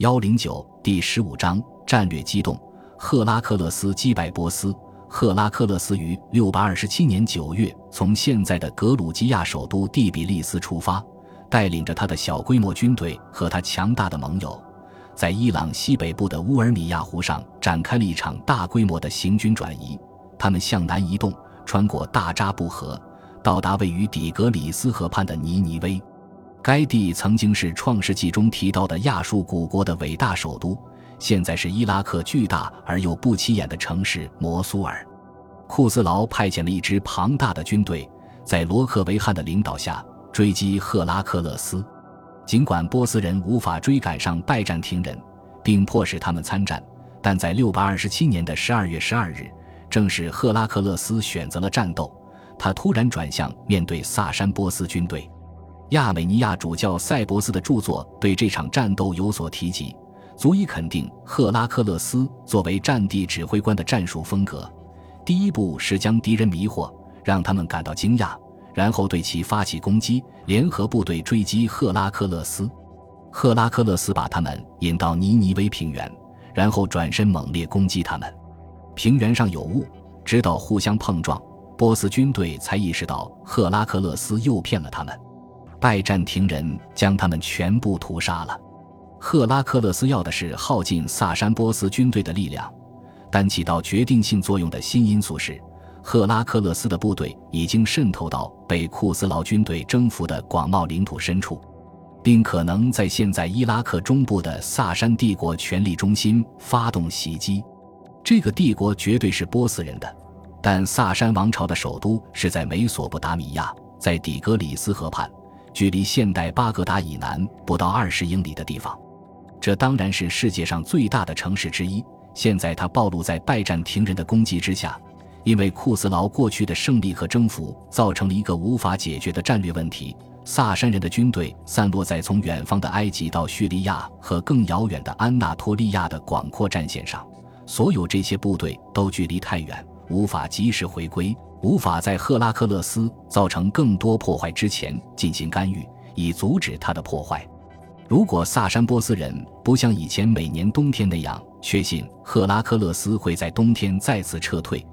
幺零九第十五章战略机动。赫拉克勒斯击败波斯。赫拉克勒斯于六百二十七年九月从现在的格鲁吉亚首都第比利斯出发，带领着他的小规模军队和他强大的盟友，在伊朗西北部的乌尔米亚湖上展开了一场大规模的行军转移。他们向南移动，穿过大扎布河，到达位于底格里斯河畔的尼尼微。该地曾经是《创世纪》中提到的亚述古国的伟大首都。现在是伊拉克巨大而又不起眼的城市摩苏尔，库斯劳派遣了一支庞大的军队，在罗克维汉的领导下追击赫拉克勒斯。尽管波斯人无法追赶上拜占庭人，并迫使他们参战，但在627年的12月12日，正是赫拉克勒斯选择了战斗。他突然转向面对萨珊波斯军队。亚美尼亚主教塞伯斯的著作对这场战斗有所提及。足以肯定赫拉克勒斯作为战地指挥官的战术风格。第一步是将敌人迷惑，让他们感到惊讶，然后对其发起攻击，联合部队追击赫拉克勒斯。赫拉克勒斯把他们引到尼尼微平原，然后转身猛烈攻击他们。平原上有雾，直到互相碰撞，波斯军队才意识到赫拉克勒斯诱骗了他们。拜占庭人将他们全部屠杀了。赫拉克勒斯要的是耗尽萨珊波斯军队的力量，但起到决定性作用的新因素是，赫拉克勒斯的部队已经渗透到被库斯劳军队征服的广袤领土深处，并可能在现在伊拉克中部的萨珊帝国权力中心发动袭击。这个帝国绝对是波斯人的，但萨珊王朝的首都是在美索不达米亚，在底格里斯河畔，距离现代巴格达以南不到二十英里的地方。这当然是世界上最大的城市之一。现在它暴露在拜占庭人的攻击之下，因为库斯劳过去的胜利和征服造成了一个无法解决的战略问题：萨珊人的军队散落在从远方的埃及到叙利亚和更遥远的安纳托利亚的广阔战线上，所有这些部队都距离太远，无法及时回归，无法在赫拉克勒斯造成更多破坏之前进行干预，以阻止他的破坏。如果萨珊波斯人不像以前每年冬天那样确信赫拉克勒斯会在冬天再次撤退，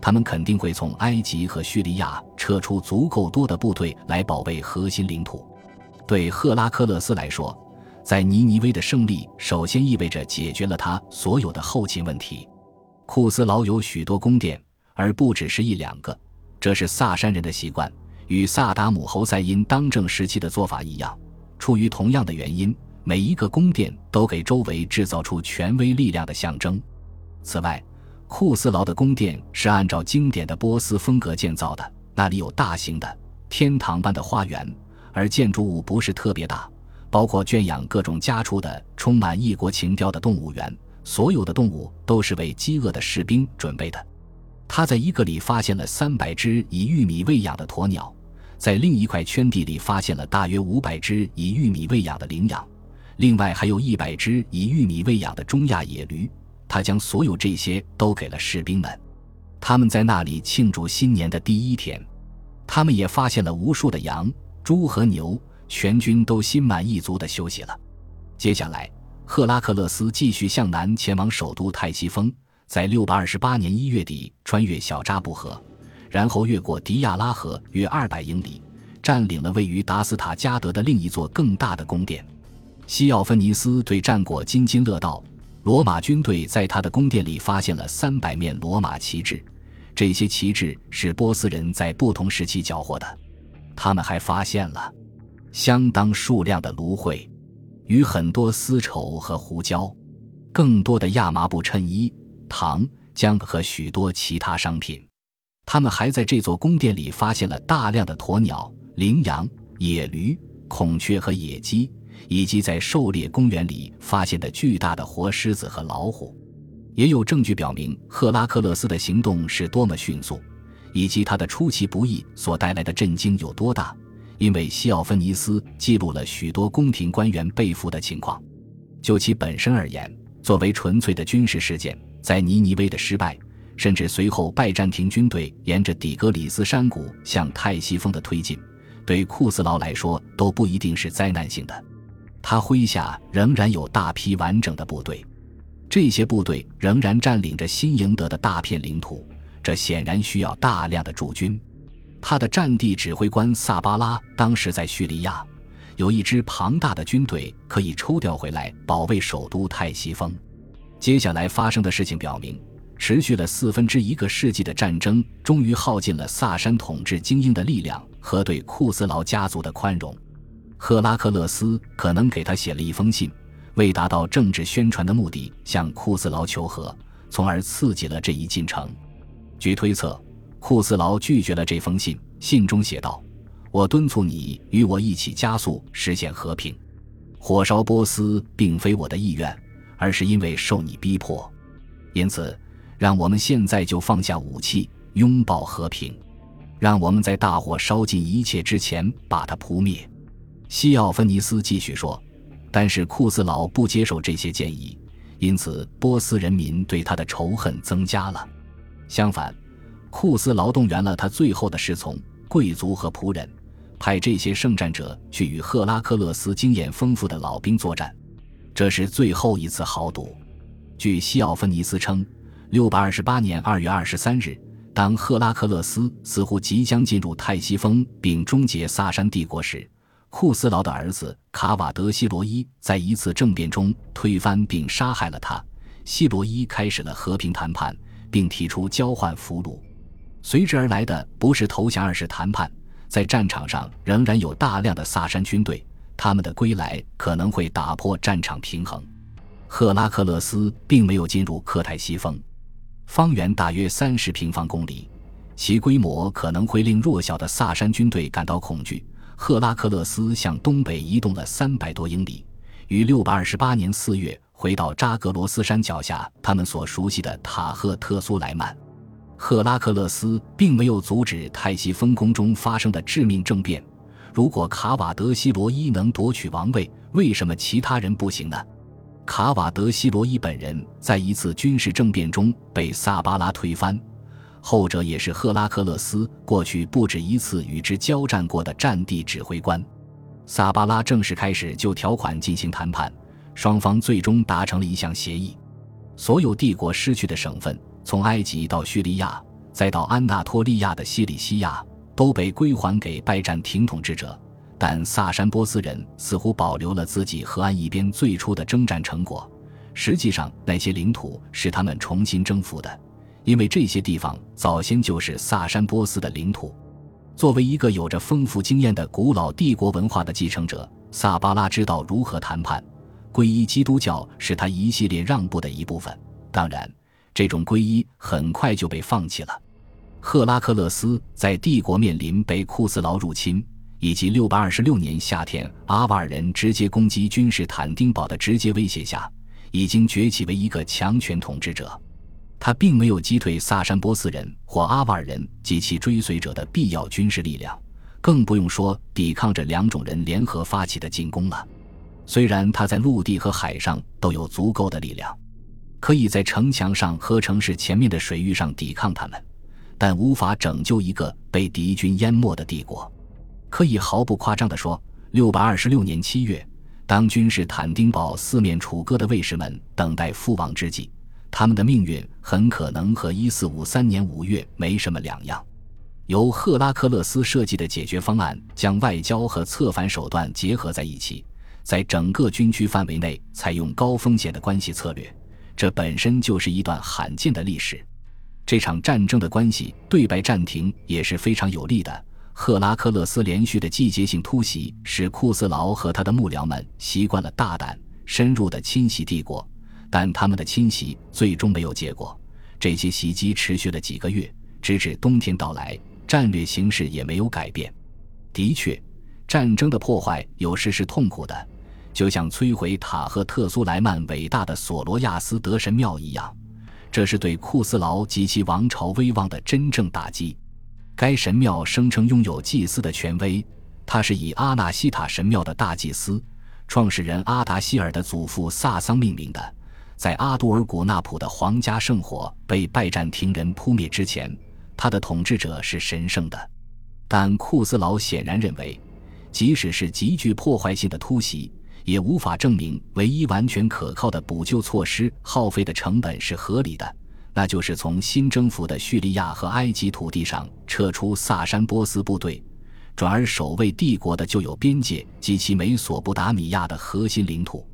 他们肯定会从埃及和叙利亚撤出足够多的部队来保卫核心领土。对赫拉克勒斯来说，在尼尼微的胜利首先意味着解决了他所有的后勤问题。库斯劳有许多宫殿，而不只是一两个，这是萨珊人的习惯，与萨达姆侯赛因当政时期的做法一样。出于同样的原因，每一个宫殿都给周围制造出权威力量的象征。此外，库斯劳的宫殿是按照经典的波斯风格建造的，那里有大型的天堂般的花园，而建筑物不是特别大，包括圈养各种家畜的充满异国情调的动物园。所有的动物都是为饥饿的士兵准备的。他在一个里发现了三百只以玉米喂养的鸵鸟。在另一块圈地里发现了大约五百只以玉米喂养的羚羊，另外还有一百只以玉米喂养的中亚野驴。他将所有这些都给了士兵们，他们在那里庆祝新年的第一天。他们也发现了无数的羊、猪和牛，全军都心满意足地休息了。接下来，赫拉克勒斯继续向南前往首都泰西峰，在六百二十八年一月底穿越小扎布河。然后越过迪亚拉河约二百英里，占领了位于达斯塔加德的另一座更大的宫殿。西奥芬尼斯对战果津津乐道。罗马军队在他的宫殿里发现了三百面罗马旗帜，这些旗帜是波斯人在不同时期缴获的。他们还发现了相当数量的芦荟，与很多丝绸和胡椒，更多的亚麻布衬衣、糖浆和许多其他商品。他们还在这座宫殿里发现了大量的鸵鸟、羚羊、野驴、孔雀和野鸡，以及在狩猎公园里发现的巨大的活狮子和老虎。也有证据表明赫拉克勒斯的行动是多么迅速，以及他的出其不意所带来的震惊有多大。因为西奥芬尼斯记录了许多宫廷官员被俘的情况。就其本身而言，作为纯粹的军事事件，在尼尼微的失败。甚至随后，拜占庭军队沿着底格里斯山谷向泰西峰的推进，对库斯劳来说都不一定是灾难性的。他麾下仍然有大批完整的部队，这些部队仍然占领着新赢得的大片领土，这显然需要大量的驻军。他的战地指挥官萨巴拉当时在叙利亚，有一支庞大的军队可以抽调回来保卫首都泰西峰。接下来发生的事情表明，持续了四分之一个世纪的战争终于耗尽了萨珊统治精英的力量和对库斯劳家族的宽容。赫拉克勒斯可能给他写了一封信，为达到政治宣传的目的，向库斯劳求和，从而刺激了这一进程。据推测。库斯劳拒绝了这封信，信中写道：“我敦促你与我一起加速实现和平。火烧波斯并非我的意愿，而是因为受你逼迫。因此，让我们现在就放下武器，拥抱和平。让我们在大火烧尽一切之前把它扑灭。”西奥芬尼斯继续说：“但是库斯劳不接受这些建议，因此波斯人民对他的仇恨增加了。相反。”库斯劳动员了他最后的侍从、贵族和仆人，派这些圣战者去与赫拉克勒斯经验丰富的老兵作战。这是最后一次豪赌。据西奥芬尼斯称，六百二十八年二月二十三日，当赫拉克勒斯似乎即将进入泰西峰并终结萨珊帝国时，库斯劳的儿子卡瓦德西罗伊在一次政变中推翻并杀害了他。西罗伊开始了和平谈判，并提出交换俘虏。随之而来的不是投降，而是谈判。在战场上仍然有大量的萨珊军队，他们的归来可能会打破战场平衡。赫拉克勒斯并没有进入克泰西峰，方圆大约三十平方公里，其规模可能会令弱小的萨珊军队感到恐惧。赫拉克勒斯向东北移动了三百多英里，于六百二十八年四月回到扎格罗斯山脚下他们所熟悉的塔赫特苏莱曼。赫拉克勒斯并没有阻止泰西风宫中发生的致命政变。如果卡瓦德西罗伊能夺取王位，为什么其他人不行呢？卡瓦德西罗伊本人在一次军事政变中被萨巴拉推翻，后者也是赫拉克勒斯过去不止一次与之交战过的战地指挥官。萨巴拉正式开始就条款进行谈判，双方最终达成了一项协议：所有帝国失去的省份。从埃及到叙利亚，再到安纳托利亚的西里西亚，都被归还给拜占庭统治者。但萨珊波斯人似乎保留了自己河岸一边最初的征战成果。实际上，那些领土是他们重新征服的，因为这些地方早先就是萨珊波斯的领土。作为一个有着丰富经验的古老帝国文化的继承者，萨巴拉知道如何谈判。皈依基督教是他一系列让步的一部分。当然。这种皈依很快就被放弃了。赫拉克勒斯在帝国面临被库斯劳入侵，以及626年夏天阿瓦尔人直接攻击君士坦丁堡的直接威胁下，已经崛起为一个强权统治者。他并没有击退萨珊波斯人或阿瓦尔人及其追随者的必要军事力量，更不用说抵抗着两种人联合发起的进攻了。虽然他在陆地和海上都有足够的力量。可以在城墙上和城市前面的水域上抵抗他们，但无法拯救一个被敌军淹没的帝国。可以毫不夸张地说，六百二十六年七月，当君士坦丁堡四面楚歌的卫士们等待覆亡之际，他们的命运很可能和一四五三年五月没什么两样。由赫拉克勒斯设计的解决方案将外交和策反手段结合在一起，在整个军区范围内采用高风险的关系策略。这本身就是一段罕见的历史。这场战争的关系对拜占庭也是非常有利的。赫拉克勒斯连续的季节性突袭使库斯劳和他的幕僚们习惯了大胆深入的侵袭帝国，但他们的侵袭最终没有结果。这些袭击持续了几个月，直至冬天到来，战略形势也没有改变。的确，战争的破坏有时是痛苦的。就像摧毁塔赫特苏莱曼伟大的索罗亚斯德神庙一样，这是对库斯劳及其王朝威望的真正打击。该神庙声称拥有祭司的权威，它是以阿纳西塔神庙的大祭司、创始人阿达希尔的祖父萨桑命名的。在阿杜尔古纳普的皇家圣火被拜占庭人扑灭之前，他的统治者是神圣的。但库斯劳显然认为，即使是极具破坏性的突袭。也无法证明唯一完全可靠的补救措施耗费的成本是合理的，那就是从新征服的叙利亚和埃及土地上撤出萨珊波斯部队，转而守卫帝国的旧有边界及其美索不达米亚的核心领土。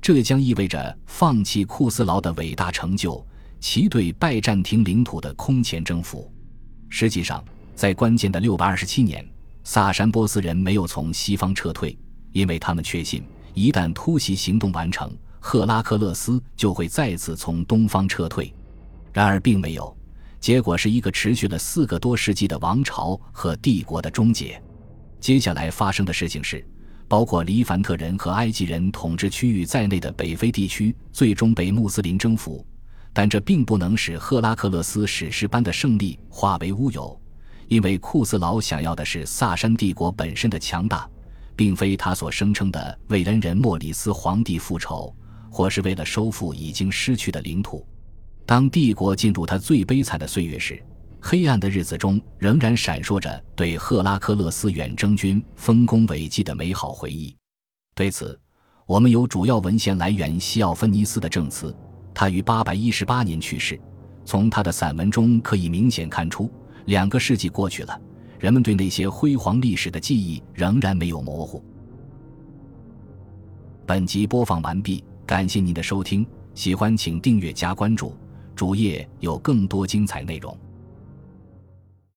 这将意味着放弃库斯劳的伟大成就，其对拜占庭领土的空前征服。实际上，在关键的六百二十七年，萨珊波斯人没有从西方撤退，因为他们确信。一旦突袭行动完成，赫拉克勒斯就会再次从东方撤退。然而，并没有，结果是一个持续了四个多世纪的王朝和帝国的终结。接下来发生的事情是，包括黎凡特人和埃及人统治区域在内的北非地区最终被穆斯林征服，但这并不能使赫拉克勒斯史诗般的胜利化为乌有，因为库斯劳想要的是萨珊帝国本身的强大。并非他所声称的为恩人莫里斯皇帝复仇，或是为了收复已经失去的领土。当帝国进入他最悲惨的岁月时，黑暗的日子中仍然闪烁着对赫拉克勒斯远征军丰功伟绩的美好回忆。对此，我们有主要文献来源西奥芬尼斯的证词。他于八百一十八年去世。从他的散文中可以明显看出，两个世纪过去了。人们对那些辉煌历史的记忆仍然没有模糊。本集播放完毕，感谢您的收听，喜欢请订阅加关注，主页有更多精彩内容。